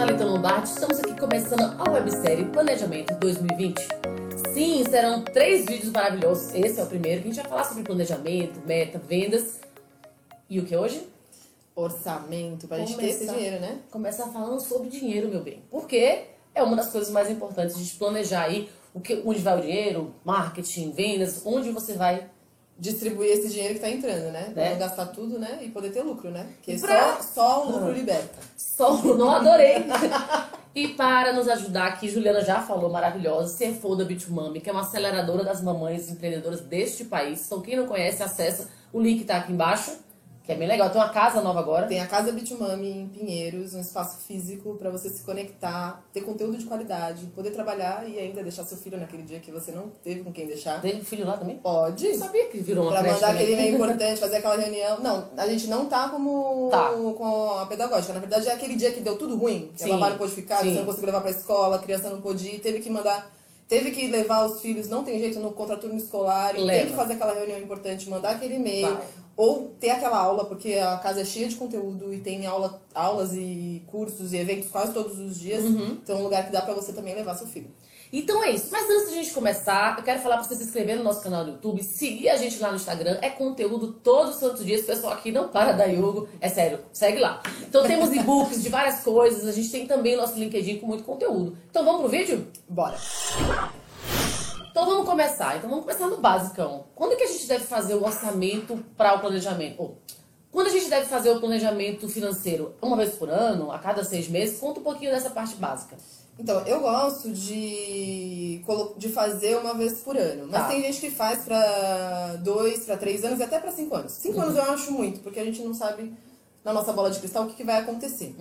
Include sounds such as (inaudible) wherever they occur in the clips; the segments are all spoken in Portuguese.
Thalita Lombardi, estamos aqui começando a websérie Planejamento 2020. Sim, serão três vídeos maravilhosos. Esse é o primeiro, que a gente vai falar sobre planejamento, meta, vendas. E o que hoje? Orçamento, pra gente ter esse dinheiro, né? Começar falando sobre dinheiro, meu bem. Porque é uma das coisas mais importantes, a gente planejar aí o que, onde vai o dinheiro, marketing, vendas, onde você vai. Distribuir esse dinheiro que tá entrando, né? Pra Né? não gastar tudo, né? E poder ter lucro, né? Porque Pra- só, só o lucro liberta. Só não adorei. (laughs) e para nos ajudar aqui, Juliana já falou, maravilhosa, CFO da Bitmami, que é uma aceleradora das mamães empreendedoras deste país. Então, quem não conhece, acessa. O link tá aqui embaixo, que é bem legal. Tem uma casa nova agora. Tem a Casa Bitumami em Pinheiros, um espaço físico pra você se conectar, ter conteúdo de qualidade, poder trabalhar e ainda deixar seu filho naquele dia que você não teve com quem deixar. Um filho lá também? Pode. Eu sabia que virou uma Pra mandar também. aquele (laughs) e-mail importante, fazer aquela reunião. Não, a gente não tá como Tá. com a pedagógica. Na verdade, é aquele dia que deu tudo ruim. Que Sim. a não pôde ficar, Sim. você não conseguiu levar pra escola, a criança não pôde ir, teve que mandar. Teve que levar os filhos, não tem jeito no contraturno escolar, e Leva. tem que fazer aquela reunião importante, mandar aquele e-mail, Vai. ou ter aquela aula, porque a casa é cheia de conteúdo e tem aula, aulas e cursos e eventos quase todos os dias. Uhum. Então é um lugar que dá pra você também levar seu filho. Então é isso. Mas antes da gente começar, eu quero falar pra você se inscrever no nosso canal do YouTube, seguir a gente lá no Instagram. É conteúdo todos os santos dias. O pessoal aqui não para da Yogo. É sério, segue lá. Então temos e-books de várias coisas. A gente tem também o nosso LinkedIn com muito conteúdo. Então vamos pro vídeo? Bora! Então vamos começar. Então vamos começar no basicão. Quando é que a gente deve fazer o orçamento para o planejamento? Ou, quando a gente deve fazer o planejamento financeiro? Uma vez por ano? A cada seis meses? Conta um pouquinho dessa parte básica. Então, eu gosto de, de fazer uma vez por ano. Mas Tá. tem gente que faz pra dois, pra três anos e até pra cinco anos. Cinco anos eu acho muito, porque a gente não sabe na nossa bola de cristal o que, que vai acontecer.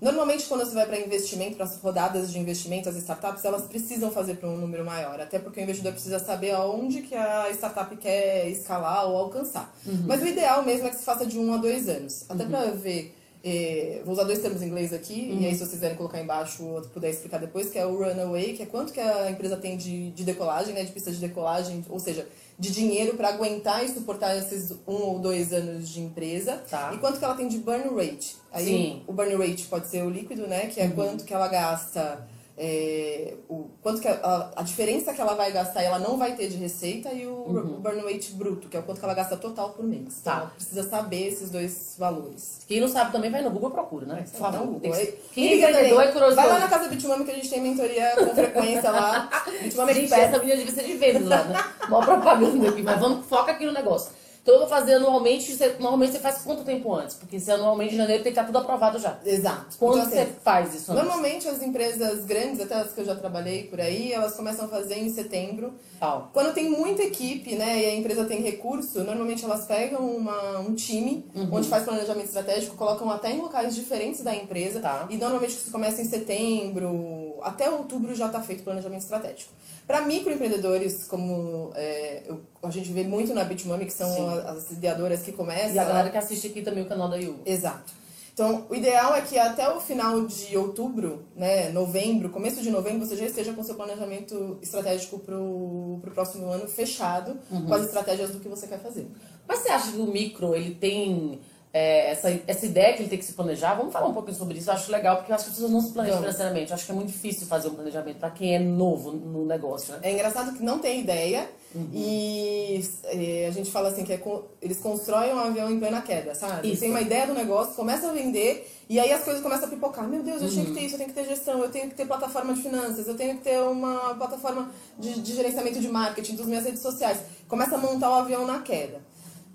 Normalmente, quando você vai para investimento, para as rodadas de investimento, as startups, elas precisam fazer para um número maior. Até porque o investidor precisa saber aonde que a startup quer escalar ou alcançar. Mas o ideal mesmo é que se faça de um a dois anos. Até para ver... eh, vou usar dois termos em inglês aqui, e aí se vocês quiserem colocar embaixo ou puder explicar depois, que é o runaway, que é quanto que a empresa tem de, de decolagem, né, de pista de decolagem, ou seja, de dinheiro para aguentar e suportar esses um ou dois anos de empresa, Tá. e quanto que ela tem de burn rate. Aí Sim. Uhum. o burn rate pode ser o líquido, né, que é quanto que ela gasta, é, o, quanto que a, a diferença que ela vai gastar e ela não vai ter de receita, e o, o burn rate bruto, que é o quanto que ela gasta total por mês. Então, Uhum. Tá. ela precisa saber esses dois valores. Quem não sabe também vai no Google e procura, né? Por favor. Então, Tem que- Quem é liga é curioso. Vai lá na casa Bitmami que a gente tem mentoria com (laughs) frequência lá. Gente, Expert. essa menina devia ser de vendas lá, né? Mó propaganda aqui, mas vamos, foca aqui no negócio. Então eu vou fazer anualmente, você, normalmente você faz quanto tempo antes? Porque se é anualmente em janeiro tem que estar tudo aprovado já. Exato. Quando Então, você assim, faz isso antes? Normalmente as empresas grandes, até as que eu já trabalhei por aí, elas começam a fazer em setembro. Tal. Quando tem muita equipe, né, e a empresa tem recurso, normalmente elas pegam uma, um time Uhum. onde faz planejamento estratégico, colocam até em locais diferentes da empresa. Tá. E normalmente isso começa em setembro, até outubro já está feito planejamento estratégico. Para microempreendedores, como é, eu- a gente vê muito na Bitmami, que são Sim. as ideadoras que começam. E a galera que assiste aqui também o canal da Yugo. Exato. Então, o ideal é que até o final de outubro, né, novembro, começo de novembro, você já esteja com seu planejamento estratégico pro, pro próximo ano fechado, Uhum. com as estratégias do que você quer fazer. Mas você acha que o micro, ele tem é, essa, essa ideia que ele tem que se planejar? Vamos falar um pouquinho sobre isso. Eu acho legal, porque eu acho que as pessoas não se planejam financeiramente. Eu acho que é muito difícil fazer um planejamento para quem é novo no negócio, né? É engraçado que não tem ideia Uhum. e é, a gente fala assim que é eles constroem um avião em plena queda, sabe? Isso. Tem uma ideia do negócio, começa a vender e aí as coisas começam a pipocar. Meu Deus, eu Uhum. tinha que ter isso, eu tenho que ter gestão, eu tenho que ter plataforma de finanças, eu tenho que ter uma plataforma de, de gerenciamento de marketing, das minhas redes sociais. Começa a montar o avião na queda.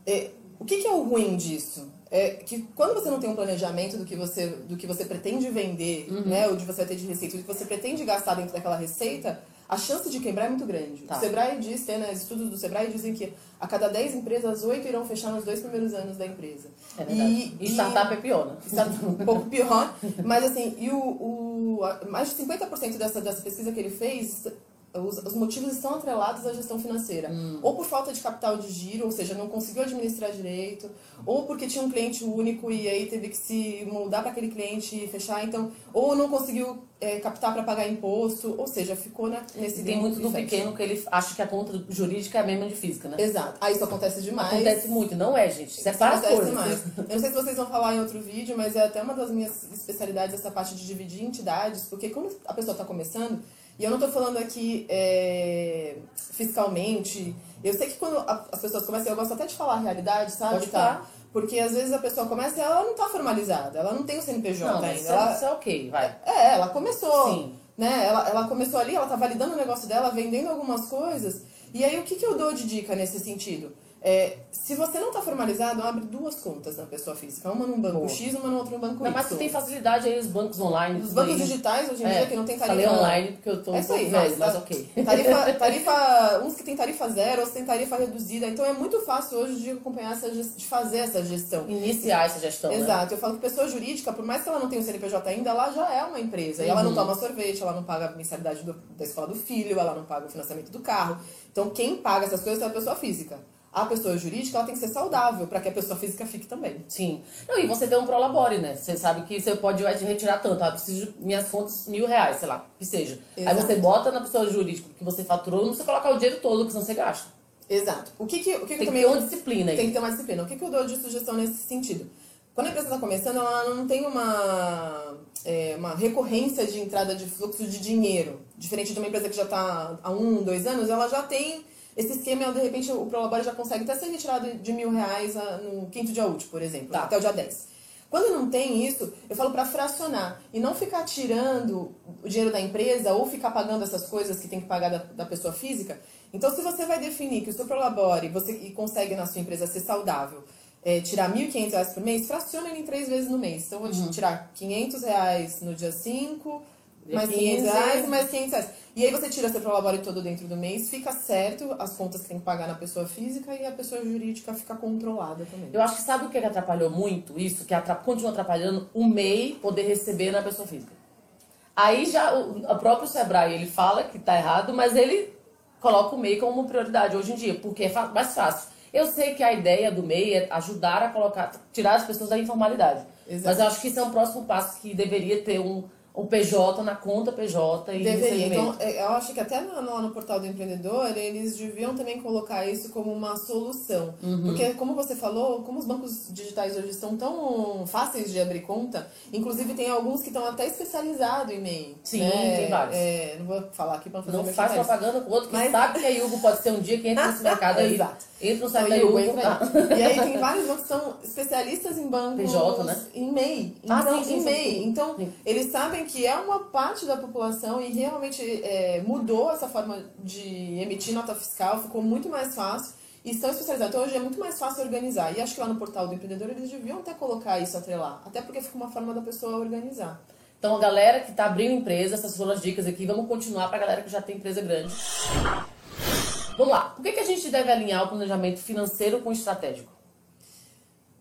É, o que, que é o ruim disso? É que quando você não tem um planejamento do que você, do que você pretende vender, Uhum. né, ou de você vai ter de receita, do que você pretende gastar dentro daquela receita, a chance de quebrar é muito grande. Tá. O Sebrae diz, tem, né, estudos do Sebrae dizem que a cada 10 empresas, 8 irão fechar nos dois primeiros anos da empresa. É verdade. E, startup é pior, né? Está um (laughs) pouco pior, mas assim, e o, o, a- mais de 50% dessa, dessa pesquisa que ele fez os, os motivos estão atrelados à gestão financeira. Hum. Ou por falta de capital de giro, ou seja, não conseguiu administrar direito, ou porque tinha um cliente único e aí teve que se moldar para aquele cliente e fechar, então, ou não conseguiu é, captar para pagar imposto, ou seja, ficou né, nesse Tem muito do fecha. pequeno que ele acha que a conta jurídica é a mesma de física, né? Exato. Aí isso acontece demais. Acontece muito, não é, gente. Isso as acontece coisas. demais. Eu não sei se vocês vão falar em outro vídeo, mas é até uma das minhas especialidades essa parte de dividir entidades, porque quando a pessoa está começando, e eu não estou falando aqui é, fiscalmente, eu sei que quando as pessoas começam, eu gosto até de falar a realidade, sabe? Pode Tá? falar. Porque às vezes a pessoa começa e ela não está formalizada, ela não tem o CNPJ Não, ainda. isso, Ela, é, isso é ok, vai. é, ela começou. Sim. Né? Ela, ela começou ali, ela tá validando o negócio dela, vendendo algumas coisas. E aí, o que, que eu dou de dica nesse sentido? É, se você não tá formalizado, abre duas contas na pessoa física. Uma num banco Boa. X, uma no outro banco Não, Y. mas que tem facilidade aí, os bancos online. Os bancos aí. digitais, hoje em É, dia, que não tem Falei tarifa... online porque eu tô É um aí, velho, mas, mas tá- ok. Tarifa, (laughs) tarifa, uns que tem tarifa zero, outros tem tarifa reduzida. Então é muito fácil hoje de acompanhar essa de fazer essa gestão. Iniciar essa gestão, né? Exato, eu falo que pessoa jurídica, por mais que ela não tenha o CNPJ ainda, ela já é uma empresa. E ela Uhum. não toma sorvete, ela não paga a mensalidade do- da escola do filho, ela não paga o financiamento do carro. Então quem paga essas coisas é a pessoa física. A pessoa jurídica ela tem que ser saudável para que a pessoa física fique também. Sim. Não, e você tem um prolabore, né? Você sabe que você pode vai retirar tanto. Ah, preciso de minhas contas mil reais, sei lá, que seja. Aí Exato. você bota na pessoa jurídica que você faturou, não precisa colocar o dinheiro todo, que senão você gasta. Exato. O que que, o que, Tem eu que também ter uma disciplina aí. Tem que ter uma disciplina. O que, que eu dou de sugestão nesse sentido? Quando a empresa está começando, ela não tem uma, é, uma recorrência de entrada de fluxo de dinheiro. Diferente de uma empresa que já está há um, dois anos, ela já tem esse esquema, de repente o Prolabore já consegue até ser retirado de mil reais ah, no quinto dia útil, por exemplo, Tá. até o dia 10. Quando não tem isso, eu falo para fracionar e não ficar tirando o dinheiro da empresa ou ficar pagando essas coisas que tem que pagar da, da pessoa física. Então, se você vai definir que o seu Prolabore você, e consegue na sua empresa ser saudável, é, tirar 1.500 reais por mês, fraciona ele em três vezes no mês. Então, eu vou te tirar 500 reais no dia 5, Dia mais 15. 500 reais, mais 500 reais. E aí você tira seu Prolabore todo dentro do mês, fica certo as contas que tem que pagar na pessoa física e a pessoa jurídica fica controlada também. Eu acho que sabe o que que atrapalhou muito isso? Que atra- continua atrapalhando o MEI poder receber na pessoa física. Aí já o, o próprio Sebrae, ele fala que tá errado, mas ele coloca o MEI como prioridade hoje em dia, porque é mais fácil. Eu sei que a ideia do MEI é ajudar a colocar, tirar as pessoas da informalidade. Exato. Mas eu acho que isso é um próximo passo que deveria ter um, um PJ na conta PJ e Deveria. Então, é, eu acho que até lá no, portal do empreendedor, eles deviam também colocar isso como uma solução. Uhum. Porque, como você falou, como os bancos digitais hoje estão tão fáceis de abrir conta, inclusive tem alguns que estão até especializados em MEI. Sim, né? tem vários. É, não vou falar aqui para fazer Não faz propaganda com outro que Mas- sabe que a Yugo pode ser um dia que entra nesse (laughs) mercado aí. Exato. Entra no Então, site da Yugo, ah. E aí tem vários bancos que são especialistas em bancos PJ, né? em MEI. Ah, Então, sim, sim, em sim, MEI. sim. Então, Sim. eles sabem que é uma parte da população e realmente é, mudou essa forma de emitir nota fiscal, ficou muito mais fácil. E estão especializados. Então, hoje é muito mais fácil organizar. E acho que lá no portal do empreendedor eles deviam até colocar isso atrelar. Até porque fica uma forma da pessoa organizar. Então, a galera que tá abrindo empresa, essas foram as dicas aqui. Vamos continuar pra galera que já tem empresa grande. Vamos lá. Por que, que a gente deve alinhar o planejamento financeiro com o estratégico?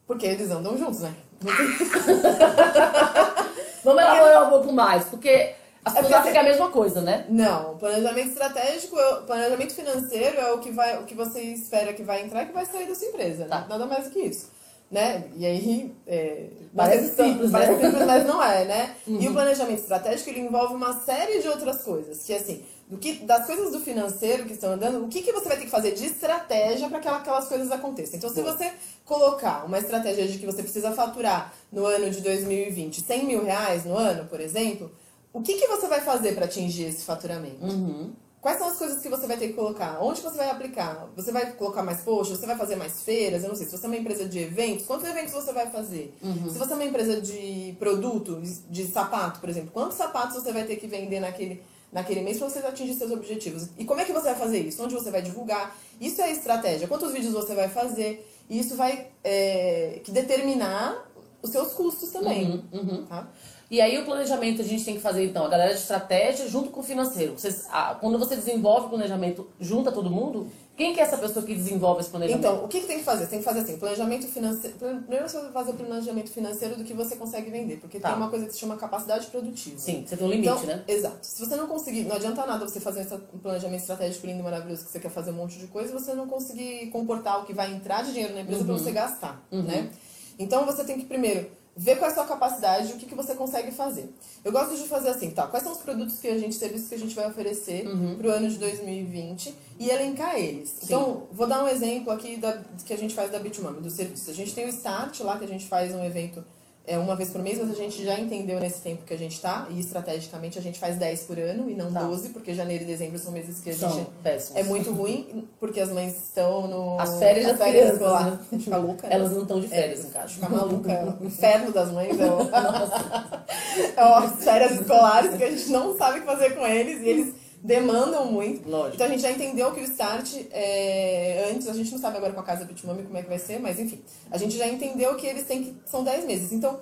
Porque eles andam juntos, né? (laughs) Vamos elaborar um pouco mais, porque as É pessoas porque é a mesma coisa, né? Não, planejamento estratégico, é o- planejamento financeiro é o que vai, o que você espera que vai entrar e que vai sair da sua empresa, Tá. né? nada mais do que isso, né? E aí é, Parece estão- simples, né? parece simples, mas não é, né? E o planejamento estratégico ele envolve uma série de outras coisas, que assim, do que das coisas do financeiro que estão andando, o que, que você vai ter que fazer de estratégia para que aquelas coisas aconteçam. Então, se você colocar uma estratégia de que você precisa faturar no ano de 2020 100 mil reais no ano, por exemplo, o que, que você vai fazer para atingir esse faturamento? Uhum. Quais são as coisas que você vai ter que colocar? Onde você vai aplicar? Você vai colocar mais posts? Você vai fazer mais feiras? Eu não sei. Se você é uma empresa de eventos, quantos eventos você vai fazer? Se você é uma empresa de produtos, de sapato, por exemplo, quantos sapatos você vai ter que vender naquele, naquele mês para você atingir seus objetivos? E como é que você vai fazer isso? Onde você vai divulgar? Isso é a estratégia. Quantos vídeos você vai fazer? E isso vai é, determinar os seus custos também. Uhum. Tá? E aí o planejamento a gente tem que fazer, então, a galera de estratégia junto com o financeiro. Vocês, ah, quando você desenvolve o planejamento, junta todo mundo? Quem que é essa pessoa que desenvolve esse planejamento? Então, o que, que tem que fazer? Você tem que fazer assim, planejamento financeiro. Primeiro você vai fazer o planejamento financeiro do que você consegue vender, porque Tá. tem uma coisa que se chama capacidade produtiva. Sim, você tem um limite, Então, né? Exato. Se você não conseguir, não adianta nada você fazer esse planejamento estratégico lindo, maravilhoso, que você quer fazer um monte de coisa, e você não conseguir comportar o que vai entrar de dinheiro na empresa Uhum. para você gastar, né? Então você tem que primeiro ver qual é a sua capacidade o que, que você consegue fazer. Eu gosto de fazer assim, tá? Quais são os produtos que a gente, serviços que a gente vai oferecer Uhum. pro ano de 2020 e elencar eles. Então, vou dar um exemplo aqui da, que a gente faz da Bitmami, do serviço. A gente tem o Start lá, que a gente faz um evento é, uma vez por mês, mas a gente já entendeu nesse tempo que a gente tá, e estrategicamente a gente faz 10 por ano e não Tá. 12, porque janeiro e dezembro são meses que a gente é muito ruim, porque as mães estão no. As férias das crianças, escolar. né? A (laughs) gente fica louca. né? Elas não estão de férias, É, no caso. Fica maluca. é (laughs) o inferno das mães é, o... (laughs) é as férias escolares que a gente não sabe o que fazer com eles e eles demandam muito. Lógico. Então a gente já entendeu que o start é, antes, a gente não sabe agora com a casa Bitmami como é que vai ser, mas enfim. A gente já entendeu que eles têm que. São 10 meses. Então,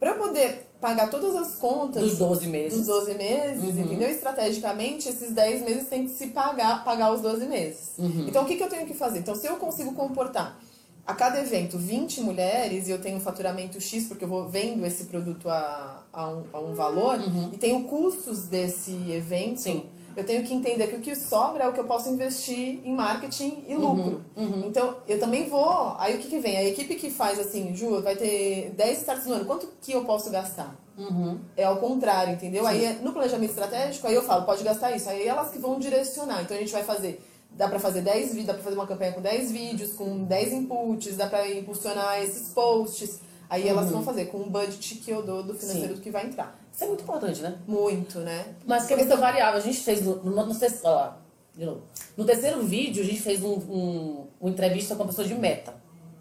para eu poder pagar todas as contas Dos 12 meses. dos 12 meses, Uhum. entendeu? Estrategicamente, esses 10 meses tem que se pagar, pagar os 12 meses. Uhum. Então, o que, que eu tenho que fazer? Então, se eu consigo comportar a cada evento 20 mulheres e eu tenho um faturamento X, porque eu vou vendo esse produto a, a, um, a um valor, e tenho custos desse evento, Uhum. Sim. Eu tenho que entender que o que sobra é o que eu posso investir em marketing e lucro. Uhum. Então, eu também vou. Aí o que, que vem? A equipe que faz assim, Ju, vai ter 10 starts no ano, quanto que eu posso gastar? Uhum. É ao contrário, entendeu? Aí é- no planejamento estratégico, aí eu falo, pode gastar isso. Aí elas que vão direcionar. Então a gente vai fazer, dá pra fazer 10 vídeos, dá pra fazer uma campanha com 10 vídeos, com 10 inputs, dá pra impulsionar esses posts. Aí elas vão fazer com um budget que eu dou do financeiro Sim. do que vai entrar. Isso é muito importante, né? Muito, né? Mas que é variável. A gente fez no, no, no, novo. no terceiro vídeo, a gente fez um, um- uma entrevista com uma pessoa de meta.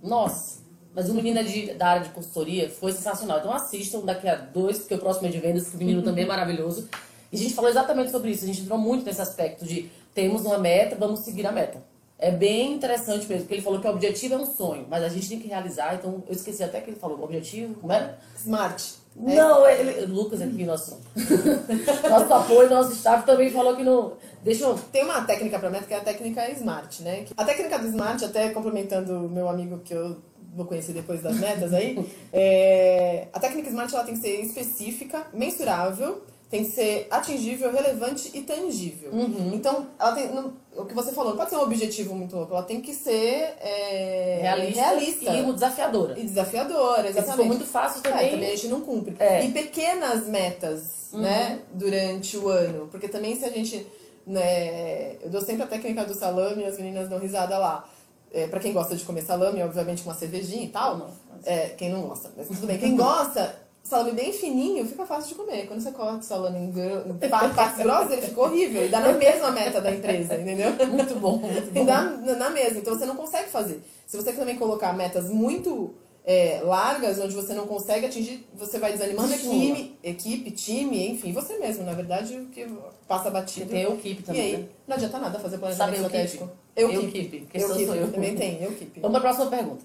Nossa, mas o menino é de, da área de consultoria foi sensacional. Então assistam daqui a dois, porque o próximo é de vendas, que o menino também é maravilhoso. E a gente falou exatamente sobre isso. A gente entrou muito nesse aspecto de temos uma meta, vamos seguir a meta. É bem interessante mesmo, porque ele falou que o objetivo é um sonho, mas a gente tem que realizar. Então eu esqueci até que ele falou o objetivo, como era? Smart. Não, ele, Lucas aqui, nosso, (laughs) nosso apoio, nosso staff também falou que não. Deixa eu. Tem uma técnica para meta que é a técnica Smart, né? A técnica do Smart, até complementando o meu amigo que eu vou conhecer depois das metas aí, (laughs) é... a técnica Smart ela tem que ser específica, mensurável, tem que ser atingível, relevante e tangível. Então, ela tem, não- o que você falou, não pode ser um objetivo muito amplo, ela tem que ser é, Realista, realista e desafiadora. e desafiadora, Porque se exatamente. for muito fácil É, também. também a gente não cumpre. É. Uhum. E pequenas metas, né, durante o ano. Porque também se a gente. Né, eu dou sempre a técnica do salame e as meninas dão risada lá. É, pra quem gosta de comer salame, obviamente com uma cervejinha e tal. Não, É, quem não gosta, mas tudo bem. Quem gosta, salame bem fininho, fica fácil de comer. Quando você corta o salame em partes grossas, ele fica horrível. E dá na mesma meta da empresa, entendeu? Muito bom, muito E bom. dá na mesma. Então você não consegue fazer. Se você também colocar metas muito é, largas, onde você não consegue atingir, você vai desanimando equipe, equipe, time, enfim, você mesmo, na verdade, o que passa batido. Tem o equipe E também. aí, né? não adianta nada fazer Sabe planejamento eu estratégico. Eu Eu que Eu sou eu. Também tem, eu keep. Vamos para a próxima pergunta.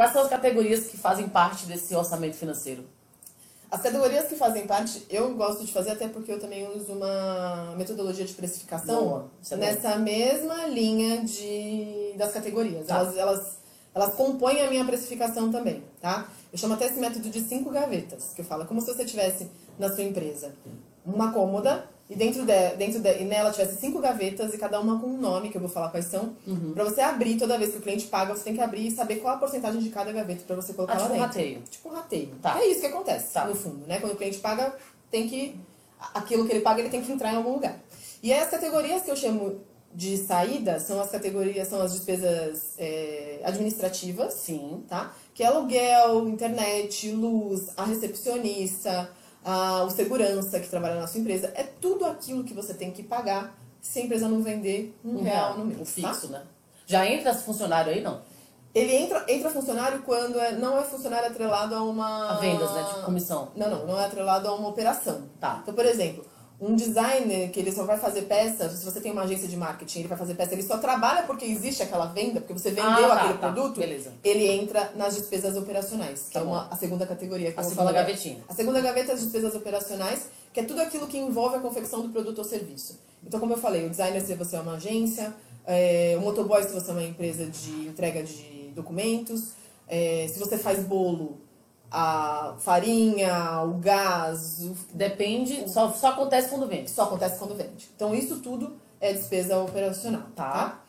Quais são as categorias que fazem parte desse orçamento financeiro? As categorias que fazem parte, eu gosto de fazer até porque eu também uso uma metodologia de precificação Boa, é nessa mesma linha de, das categorias. Tá. Elas, elas, elas compõem a minha precificação também, tá? Eu chamo até esse método de cinco gavetas, que eu falo como se você tivesse na sua empresa uma cômoda e dentro, de, dentro de, e nela tivesse cinco gavetas e cada uma com um nome, que eu vou falar quais são. Uhum. Pra você abrir toda vez que o cliente paga, você tem que abrir e saber qual a porcentagem de cada gaveta pra você colocar Ah, lá tipo um dentro. rateio. Tipo um rateio. Tá. É isso que acontece, Tá. no fundo, né? Quando o cliente paga, tem que. Aquilo que ele paga, ele tem que entrar em algum lugar. E as categorias que eu chamo de saída são as categorias, são as despesas é, administrativas, Sim. tá? Que é aluguel, internet, luz, a recepcionista, a, o segurança que trabalha na sua empresa. É tudo aquilo que você tem que pagar se a empresa não vender um, Um real real, no mês. um tá? fixo, né? Já entra funcionário aí, não? Ele entra, entra funcionário quando é, não é funcionário atrelado a uma. A vendas, né? Tipo comissão. Não, não, não é atrelado a uma operação. Tá. Então, por exemplo, um designer que ele só vai fazer peça, se você tem uma agência de marketing, ele vai fazer peça, ele só trabalha porque existe aquela venda, porque você vendeu Ah, tá, aquele tá. produto, Beleza. ele entra nas despesas operacionais, que Tá é uma, a segunda categoria que A segunda falar gavetinha. A segunda gaveta é as despesas operacionais, que é tudo aquilo que envolve a confecção do produto ou serviço. Então, como eu falei, o designer, se você é uma agência, É, o motoboy, se você é uma empresa de entrega de documentos. É, se você faz bolo, a farinha, o gás, o Depende, só, só acontece quando vende. só acontece quando vende. Então, isso tudo é despesa operacional, Tá. tá?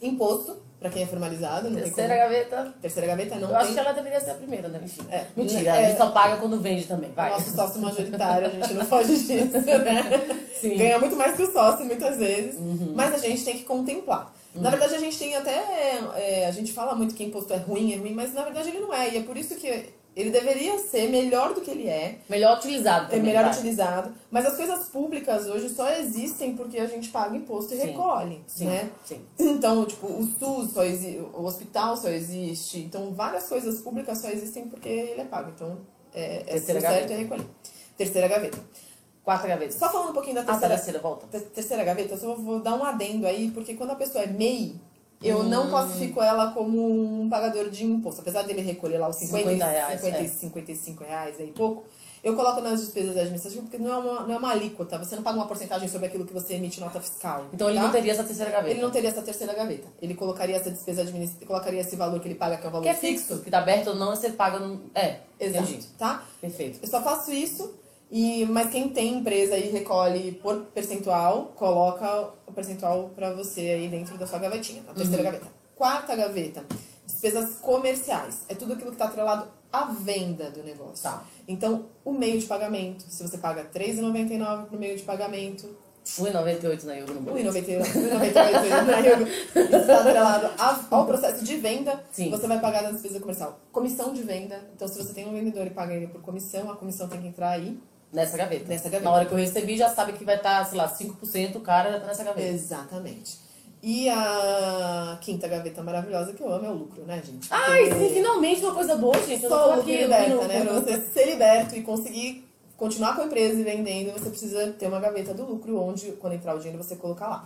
Imposto, para quem é formalizado, não Terceira tem como. gaveta. Terceira gaveta não Eu acho tem. que ela deveria ser a primeira, né? Enfim. É. Mentira, É. a gente só paga quando vende também. Vai. Nosso sócio majoritário, a gente não (laughs) foge disso, né? Sim. Uhum. Ganha muito mais que o sócio, muitas vezes. Mas a gente tem que contemplar. Na verdade, a gente tem até. é, a gente fala muito que imposto é ruim, é ruim, mas na verdade ele não é. E é por isso que ele deveria ser melhor do que ele é. Melhor utilizado É também. melhor vai. utilizado. Mas as coisas públicas hoje só existem porque a gente paga imposto e Sim. recolhe, Sim, né? sim. Então, tipo, o SUS só existe, o hospital só existe. Então, várias coisas públicas só existem porque ele é pago. Então, é, é certo gaveta. é recolher. Terceira gaveta. Quarta gaveta. Só falando um pouquinho da Ah, tá, terceira, terceira, volta. ter- terceira gaveta, eu só vou dar um adendo aí, porque quando a pessoa é MEI, eu não classifico ela como um pagador de imposto. Apesar dele recolher lá os 50, 50 reais, 50 é. 55 reais aí pouco, eu coloco nas despesas administrativas porque não é, uma, não é uma alíquota. Você não paga uma porcentagem sobre aquilo que você emite nota fiscal. Então ele tá? não teria essa terceira gaveta. Ele não teria essa terceira gaveta. Ele colocaria essa despesa administrativa, colocaria esse valor que ele paga, que é o valor Que é fixo, que tá aberto ou não, você paga. No... É, Exato, entendi. tá? Perfeito. Eu só faço isso, e, mas quem tem empresa e recolhe por percentual, coloca o percentual pra você aí dentro da sua gavetinha, a Uhum. terceira gaveta. Quarta gaveta, despesas comerciais. É tudo aquilo que está atrelado à venda do negócio. Tá. Então, o meio de pagamento, se você paga R$3,99 pro meio de pagamento, 1,98 na Yoga no bolso. 1,98 na Yugo, está atrelado ao processo de venda, Sim. você vai pagar na despesa comercial. Comissão de venda, então se você tem um vendedor e paga ele por comissão, a comissão tem que entrar aí. Nessa gaveta. Nessa gaveta. Na hora que eu recebi, já sabe que vai estar, sei lá, 5%, o cara já tá nessa gaveta. Exatamente. E a quinta gaveta maravilhosa que eu amo é o lucro, né, gente? Ai, Porque sim, finalmente uma coisa boa, gente. Eu Só o lucro aqui liberta, né? Pra você ser liberto e conseguir continuar com a empresa e vendendo, você precisa ter uma gaveta do lucro, onde, quando entrar o dinheiro, você colocar lá.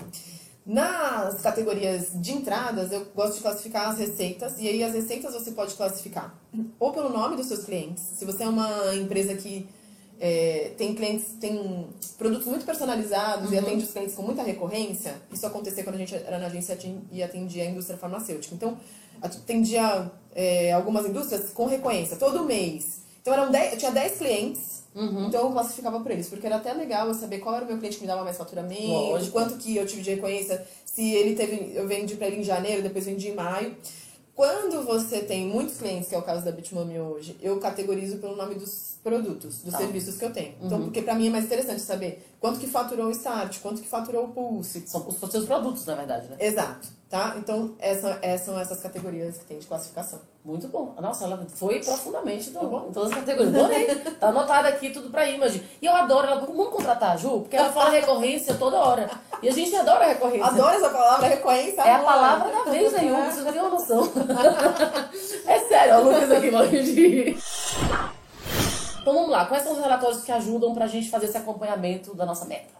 Nas categorias de entradas, eu gosto de classificar as receitas, e aí as receitas você pode classificar ou pelo nome dos seus clientes. Se você é uma empresa que é, tem clientes, tem produtos muito personalizados e atende os clientes com muita recorrência, isso acontecia quando a gente era na agência e atendia a indústria farmacêutica. Então, atendia é, algumas indústrias com recorrência, todo mês. Então, eram 10, eu tinha 10 clientes, então eu classificava por eles, porque era até legal eu saber qual era o meu cliente que me dava mais faturamento, Lógico. quanto que eu tive de recorrência, se ele teve, eu vendi pra ele em janeiro, depois vendi em maio. Quando você tem muitos clientes, que é o caso da Bitmami hoje, eu categorizo pelo nome dos produtos, dos Tá. serviços que eu tenho. Então, porque pra mim é mais interessante saber quanto que faturou o Start, quanto que faturou o Pulse. São os seus produtos, na verdade, né? Exato, tá? Então, essa, essas são essas categorias que tem de classificação. Muito bom. Nossa, ela foi profundamente do, Tá bom? em todas as categorias. Adorei. Tá anotado aqui tudo pra Image. E eu adoro ela. Vamos contratar a Ju? Porque ela fala recorrência toda hora. E a gente adora recorrência. Adoro essa palavra, recorrência. É a adoro. palavra da vez, né, Yugo? Vocês não têm uma noção. é sério, o Lucas aqui morre de. Então vamos lá. Quais são os relatórios que ajudam pra gente fazer esse acompanhamento da nossa meta?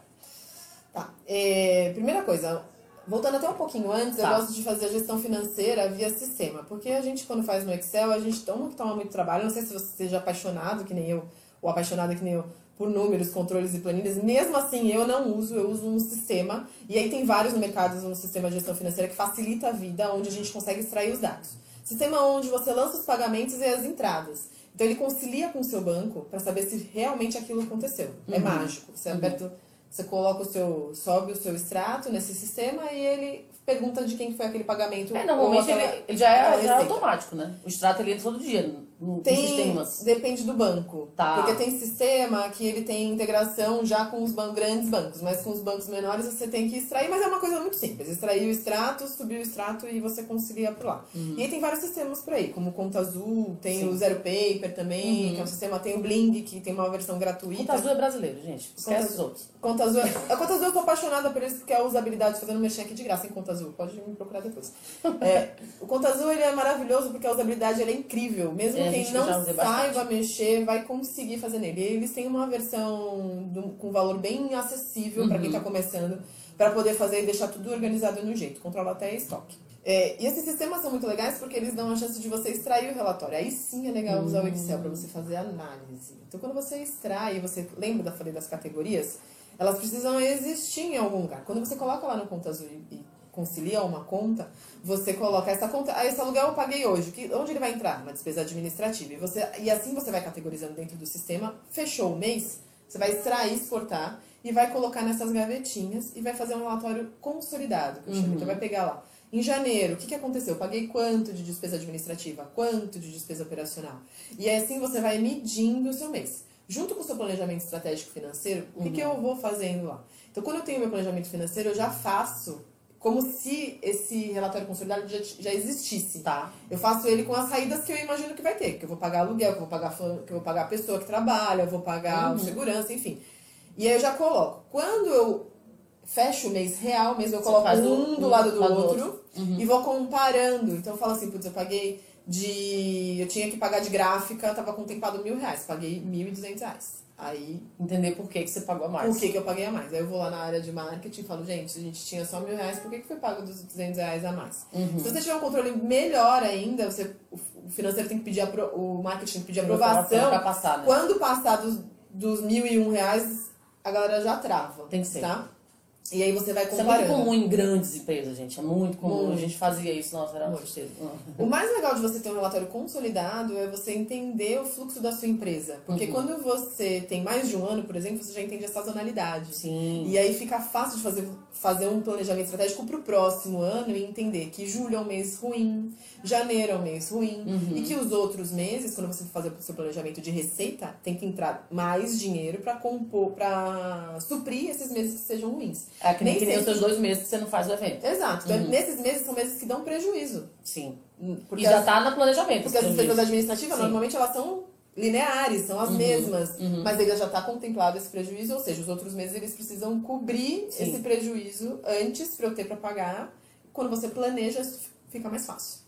Tá. É, primeira coisa, voltando até um pouquinho antes, Tá. eu gosto de fazer a gestão financeira via sistema. Porque a gente, quando faz no Excel, a gente toma toma muito trabalho. Não sei se você seja apaixonado, que nem eu, ou apaixonada que nem eu, por números, controles e planilhas. Mesmo assim, eu não uso, eu uso um sistema. E aí tem vários no mercado, um sistema de gestão financeira que facilita a vida, onde a gente consegue extrair os dados. Sistema onde você lança os pagamentos e as entradas. Então ele concilia com o seu banco para saber se realmente aquilo aconteceu. É Uhum. mágico. Você aperta, você coloca o seu, sobe o seu extrato nesse sistema e ele pergunta de quem foi aquele pagamento. É, normalmente aquela- ele, ele já, é, já é automático, né? O extrato ele entra todo dia no, Tem, sistemas. depende do banco. Tá. Porque tem sistema que ele tem integração já com os ban grandes bancos, mas com os bancos menores você tem que extrair, mas é uma coisa muito simples. Extrair o extrato, subir o extrato e você concilia por lá. E aí tem vários sistemas por aí, como Conta Azul, tem Sim. o Zero Paper também, que é um sistema, tem o Bling, que tem uma versão gratuita. Conta Azul é brasileiro, gente. Esquece Conta- os outros. Conta Azul, a Conta Azul eu tô apaixonada por isso, porque a usabilidade, fazendo mexer aqui de graça em Conta Azul, pode me procurar depois. É, o Conta Azul ele é maravilhoso porque a usabilidade é incrível, mesmo É, a quem não bastante. saiba mexer vai conseguir fazer nele. E eles têm uma versão do- com valor bem acessível para quem Uhum. está começando, para poder fazer e deixar tudo organizado no jeito, controla até estoque. É, e esses sistemas são muito legais porque eles dão a chance de você extrair o relatório. Aí sim é legal usar o Excel para você fazer análise. Então, quando você extrai, você lembra da falei das categorias, elas precisam existir em algum lugar. Quando você coloca lá no Conta Azul e concilia uma conta, você coloca essa conta, ah, esse aluguel eu paguei hoje, que, onde ele vai entrar? Na despesa administrativa. E, você, e assim você vai categorizando dentro do sistema, fechou o mês, você vai extrair, exportar e vai colocar nessas gavetinhas e vai fazer um relatório consolidado, que eu chamo. Então vai pegar lá. Em janeiro, o que, que aconteceu? Eu paguei quanto de despesa administrativa? Quanto de despesa operacional? E assim você vai medindo o seu mês. Junto com o seu planejamento estratégico financeiro, o que, que eu vou fazendo lá? Então, quando eu tenho meu planejamento financeiro, eu já faço como se esse relatório consolidado já, já existisse. Tá. Eu faço ele com as saídas que eu imagino que vai ter, que eu vou pagar aluguel, que eu vou pagar, que eu vou pagar a pessoa que trabalha, eu vou pagar Uhum. o segurança, enfim. E aí eu já coloco. Quando eu fecho o mês real, mesmo eu coloco um do um lado do lado do outro e vou comparando. Então eu falo assim, putz, eu paguei de. Eu tinha que pagar de gráfica, tava contemplado mil reais, paguei mil e duzentos reais. Aí Entender por que, que você pagou a mais. por que, que eu paguei a mais? Aí eu vou lá na área de marketing e falo, gente, a gente tinha só mil reais, por que, que foi pago dos 200 reais a mais? Uhum. Se você tiver um controle melhor ainda, você, o financeiro tem que pedir, apro, o marketing tem que pedir aprovação. Pra passar, né? Quando passar dos, dos mil e um reais, a galera já trava. Tem que ser. Tá? E aí você vai Isso é comparando. muito comum em grandes empresas, gente. É muito comum. Muito. A gente fazia isso, nossa, era Muito. tristeza. O mais legal de você ter um relatório consolidado é você entender o fluxo da sua empresa. Porque Uhum. quando você tem mais de um ano, por exemplo, você já entende a sazonalidade. Sim. E aí fica fácil de fazer, fazer um planejamento estratégico para o próximo ano e entender que julho é um mês ruim, janeiro é um mês ruim, Uhum. e que os outros meses, quando você for fazer o seu planejamento de receita, tem que entrar mais dinheiro para compor, para suprir esses meses que sejam ruins. É que nem, Nem que os seus dois meses que você não faz o evento. Exato. Então, nesses meses são meses que dão prejuízo. Sim. Porque e já as- tá no planejamento. Porque as despesas administrativas, Sim. normalmente, elas são lineares, são as Uhum, mesmas. Mas ainda já está contemplado esse prejuízo, ou seja, os outros meses eles precisam cobrir Sim. esse prejuízo antes para eu ter para pagar. Quando você planeja, fica mais fácil.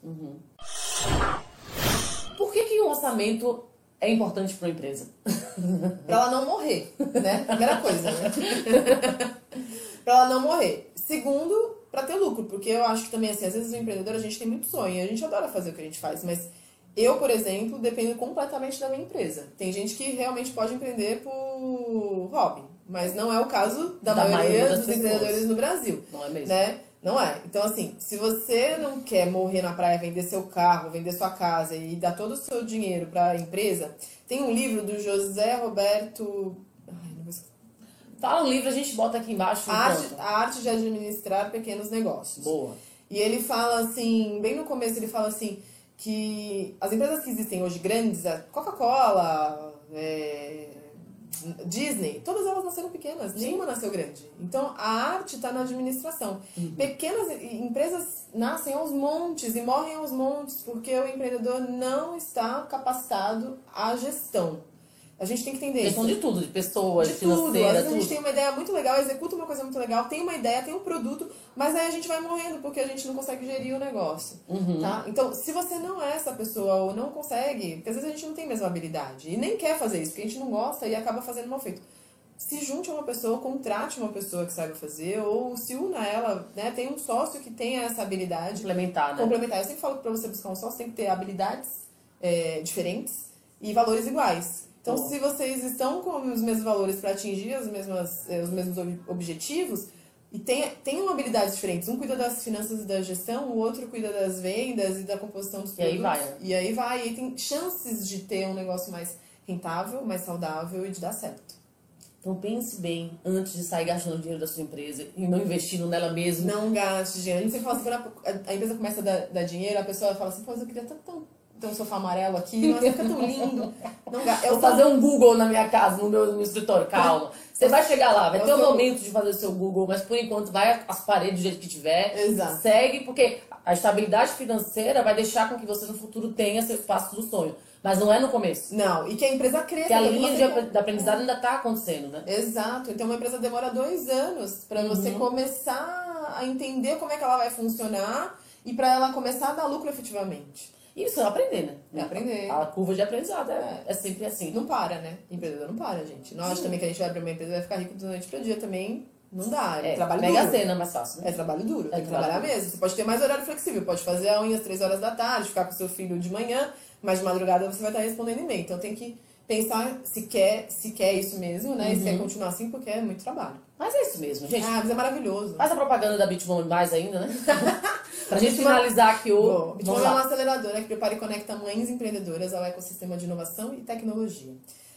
Por que, que o orçamento é importante para uma empresa? (laughs) Pra ela não morrer, né? Primeira coisa, né? (laughs) pra ela não morrer. Segundo, pra ter lucro, porque eu acho que também, assim, às vezes o empreendedor, a gente tem muito sonho, a gente adora fazer o que a gente faz, mas eu, por exemplo, dependo completamente da minha empresa. Tem gente que realmente pode empreender por hobby, mas não é o caso da, Da maioria, maioria dos empreendedores no Brasil Não é mesmo? né? Não é. Então, assim, se você não quer morrer na praia, vender seu carro, vender sua casa e dar todo o seu dinheiro para a empresa, tem um livro do José Roberto. Ai, não vou esquecer. Fala um livro, a gente bota aqui embaixo. A arte, a arte de administrar pequenos negócios. Boa. E ele fala assim, bem no começo, ele fala assim, que as empresas que existem hoje grandes, a Coca-Cola, é, Disney, todas elas nasceram pequenas, nenhuma nasceu grande. Então a arte está na administração. Pequenas e- empresas nascem aos montes e morrem aos montes porque o empreendedor não está capacitado à gestão. A gente tem que entender Questão de tudo, de pessoas, de tudo. Às vezes a tudo. gente tem uma ideia muito legal, executa uma coisa muito legal, tem uma ideia, tem um produto, mas aí a gente vai morrendo porque a gente não consegue gerir o negócio. Uhum. Tá? Então, se você não é essa pessoa ou não consegue, porque às vezes a gente não tem a mesma habilidade e nem quer fazer isso, porque a gente não gosta e acaba fazendo mal feito. Se junte a uma pessoa, contrate uma pessoa que saiba fazer, ou se una a ela, né? Tem um sócio que tenha essa habilidade Complementar, né? complementar. Eu sempre falo que para você buscar um sócio tem que ter habilidades é, diferentes e valores iguais. Então, se vocês estão com os mesmos valores para atingir as mesmas, eh, os mesmos ob- objetivos e tem, tenham habilidades diferentes, um cuida das finanças e da gestão, o outro cuida das vendas e da composição dos E aí produtos. vai, né? E aí vai. E aí tem chances de ter um negócio mais rentável, mais saudável e de dar certo. Então pense bem antes de sair gastando dinheiro da sua empresa e não investindo nela mesma. Não gaste dinheiro. Sempre fala assim, quando a, a empresa começa a dar, dar dinheiro, a pessoa fala assim, pô, eu queria tanto tão, ter um sofá amarelo aqui, nossa, fica tão lindo. Não Eu vou fazer um Google na minha casa, no meu, no meu escritório, calma. Você vai chegar lá, vai Eu ter um sou- momento de fazer o seu Google, mas por enquanto vai as paredes do jeito que tiver. Exato. Segue, porque a estabilidade financeira vai deixar com que você no futuro tenha seu espaço do sonho. Mas não é no começo. Não, e que a empresa cresça. Porque a linha você de apre- de aprendizado ainda tá acontecendo, né? Exato. Então uma empresa demora dois anos para você Uhum. começar a entender como é que ela vai funcionar e para ela começar a dar lucro efetivamente. Isso é aprender, né? É aprender. A curva de aprendizado é, é sempre assim. Não para, né? Empreendedor não para, gente. Acha também que a gente vai abrir uma empresa e vai ficar rico do noite pro dia também. Não dá. É, É, trabalho mega duro. cena é mais fácil, né? É trabalho duro, tem que trabalho trabalhar duro. mesmo. Você pode ter mais horário flexível, pode fazer a unha às três horas da tarde, ficar com seu filho de manhã, mas de madrugada você vai estar respondendo e-mail. Então tem que pensar se quer, se quer isso mesmo, né? E se Uhum. quer continuar assim, porque é muito trabalho. Mas é isso mesmo, gente. Ah, mas é maravilhoso. Faz a propaganda da Bitmom mais ainda, né? (laughs) pra gente finalizar aqui o. Vamos é uma aceleradora que prepara e conecta mães empreendedoras ao ecossistema de inovação e tecnologia.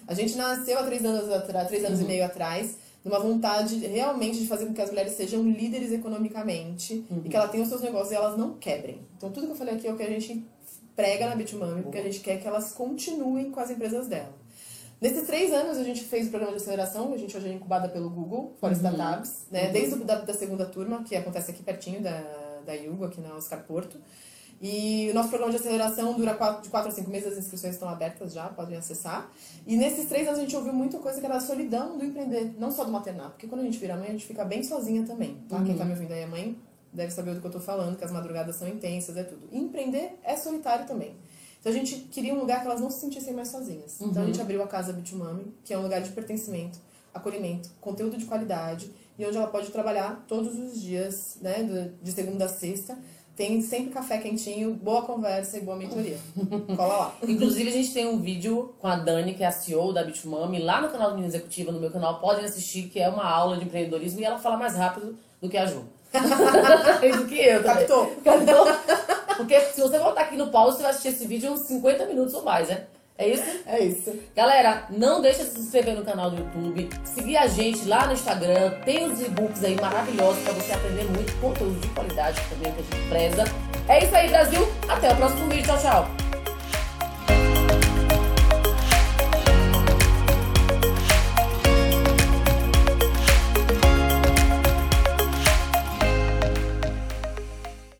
A gente nasceu há três anos, atrás, três Uhum. anos e meio atrás, numa vontade realmente de fazer com que as mulheres sejam líderes economicamente Uhum. e que elas tenham seus negócios e elas não quebrem. Então, tudo que eu falei aqui é o que a gente prega na Bitmami, porque a gente quer que elas continuem com as empresas dela. Nesses três anos, a gente fez o programa de aceleração, a gente hoje é incubada pelo Google, for Startups, né? Desde o da, da segunda turma, que acontece aqui pertinho da, da Yugo, aqui na Oscar Porto. E o nosso programa de aceleração dura quatro, de 4 a 5 meses, as inscrições estão abertas já, podem acessar. E nesses três anos a gente ouviu muita coisa que era a solidão do empreender, não só do maternar, porque quando a gente vira mãe, a gente fica bem sozinha também, tá? Quem tá me ouvindo aí é mãe, deve saber do que eu tô falando, que as madrugadas são intensas, é tudo. E empreender é solitário também. Então a gente queria um lugar que elas não se sentissem mais sozinhas. Então a gente abriu a Casa Bitumami, que é um lugar de pertencimento, acolhimento, conteúdo de qualidade, e onde ela pode trabalhar todos os dias, né, de segunda a sexta. Tem sempre café quentinho, boa conversa e boa mentoria. (laughs) Cola lá. Inclusive, a gente tem um vídeo com a Dani, que é a CEO da Bitmami, lá no canal do Menina Executiva, no meu canal. Podem assistir, que é uma aula de empreendedorismo e ela fala mais rápido do que a Ju. (laughs) e do que eu. Captou? Captou? Porque se você voltar aqui no pause, você vai assistir esse vídeo uns 50 minutos ou mais, né? É isso? É isso. Galera, não deixa de se inscrever no canal do YouTube, seguir a gente lá no Instagram, tem os e-books aí maravilhosos pra você aprender muito conteúdo de qualidade também que a gente preza. É isso aí, Brasil. Até o próximo vídeo. Tchau, tchau.